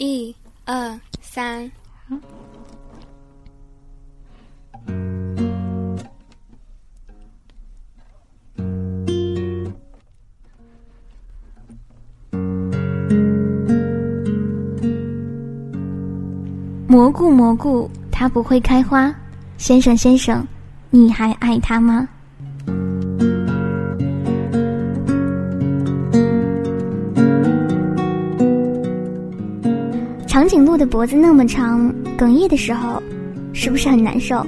一、二、三。蘑菇，蘑菇，它不会开花。先生，先生，你还爱它吗？颈鹿的脖子那么长，哽咽的时候是不是很难受？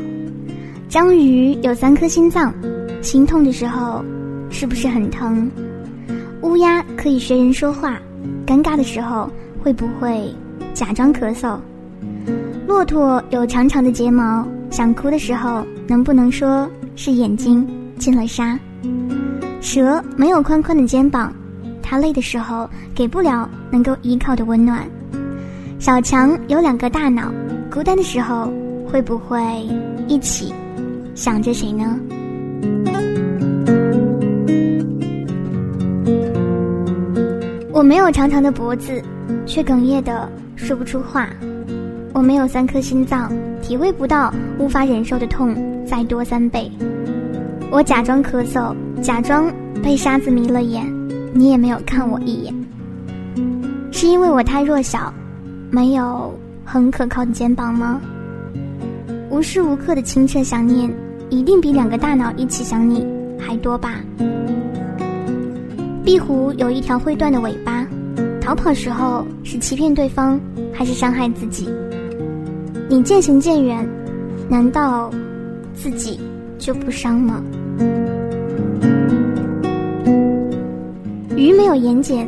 章鱼有三颗心脏，心痛的时候是不是很疼？乌鸦可以学人说话，尴尬的时候会不会假装咳嗽？骆驼有长长的睫毛，想哭的时候能不能说是眼睛进了沙？蛇没有宽宽的肩膀，它累的时候给不了能够依靠的温暖。小强有两个大脑，孤单的时候会不会一起想着谁呢？我没有长长的脖子，却哽咽的说不出话。我没有三颗心脏，体会不到无法忍受的痛再多三倍。我假装咳嗽，假装被沙子迷了眼，你也没有看我一眼，是因为我太弱小。没有很可靠的肩膀吗？无时无刻的清澈想念，一定比两个大脑一起想你还多吧？壁虎有一条会断的尾巴，逃跑时候是欺骗对方，还是伤害自己？你渐行渐远，难道自己就不伤吗？鱼没有眼睑，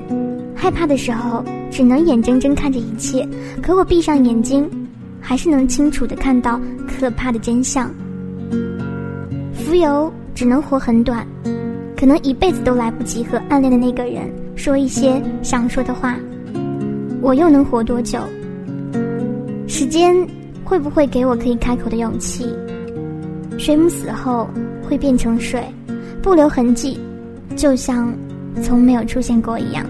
害怕的时候。只能眼睁睁看着一切，可我闭上眼睛，还是能清楚的看到可怕的真相。浮游只能活很短，可能一辈子都来不及和暗恋的那个人说一些想说的话。我又能活多久？时间会不会给我可以开口的勇气？水母死后会变成水，不留痕迹，就像从没有出现过一样。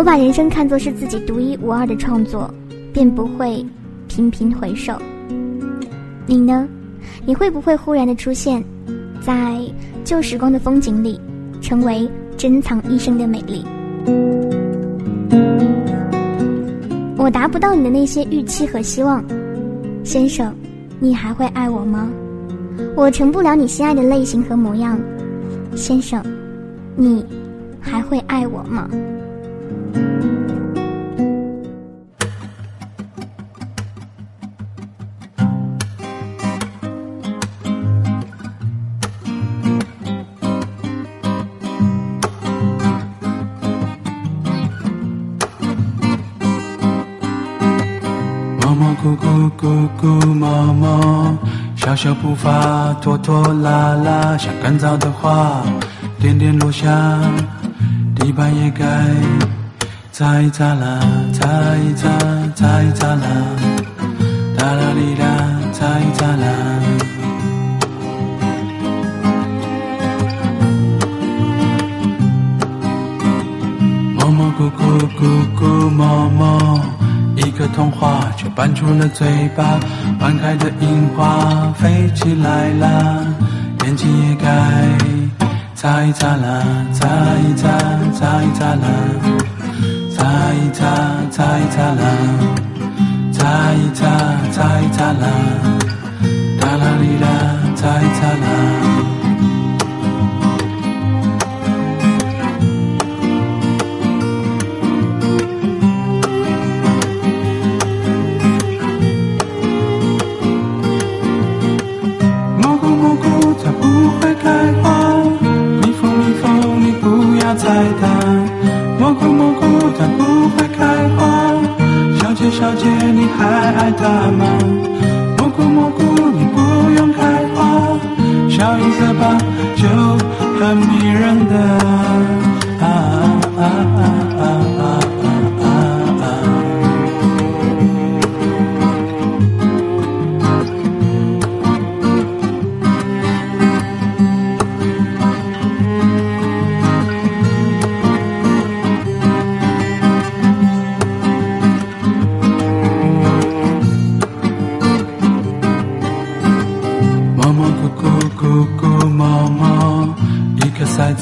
我把人生看作是自己独一无二的创作，便不会频频回首。你呢？你会不会忽然的出现在旧时光的风景里，成为珍藏一生的美丽？我达不到你的那些预期和希望，先生，你还会爱我吗？我成不了你心爱的类型和模样，先生，你还会爱我吗？猫猫咕咕咕咕猫猫，小小步伐拖拖拉拉，像干燥的花，点点落下。地板也该擦一擦啦，擦一擦，擦一擦啦，哒啦哩啦，擦一擦啦。猫猫咕咕咕咕猫猫，一个童话却搬出了嘴巴，半开的樱花飞起来啦，眼睛也该。擦一擦啦，擦一擦，擦一擦啦，擦一擦，擦一擦啦，擦一擦，擦一擦啦，哒啦哩啦，擦一擦啦。爱他吗？蘑菇蘑菇，你不用开花，笑一个吧，就很迷人的。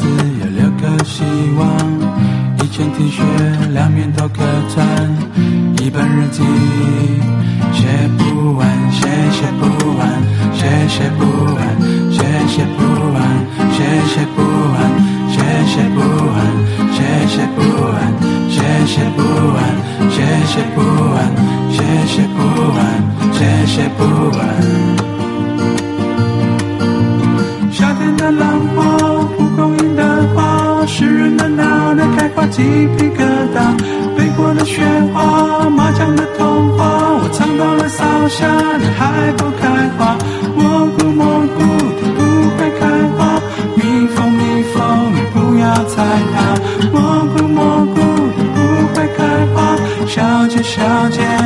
有六个希望。一件 T 恤，两面都可穿，一本日记，写不完，写写不完，写写不完，写写不完，写写不完，写写不完，写写不完，写写不完，写写不完，写写不完，写写不完。鸡皮疙瘩飞过了雪花麻将的童话我藏到了烧下你还不开花蘑菇蘑菇都不会开花蜜蜂蜜蜂你不要采它蘑菇蘑菇都不会开花小姐小姐。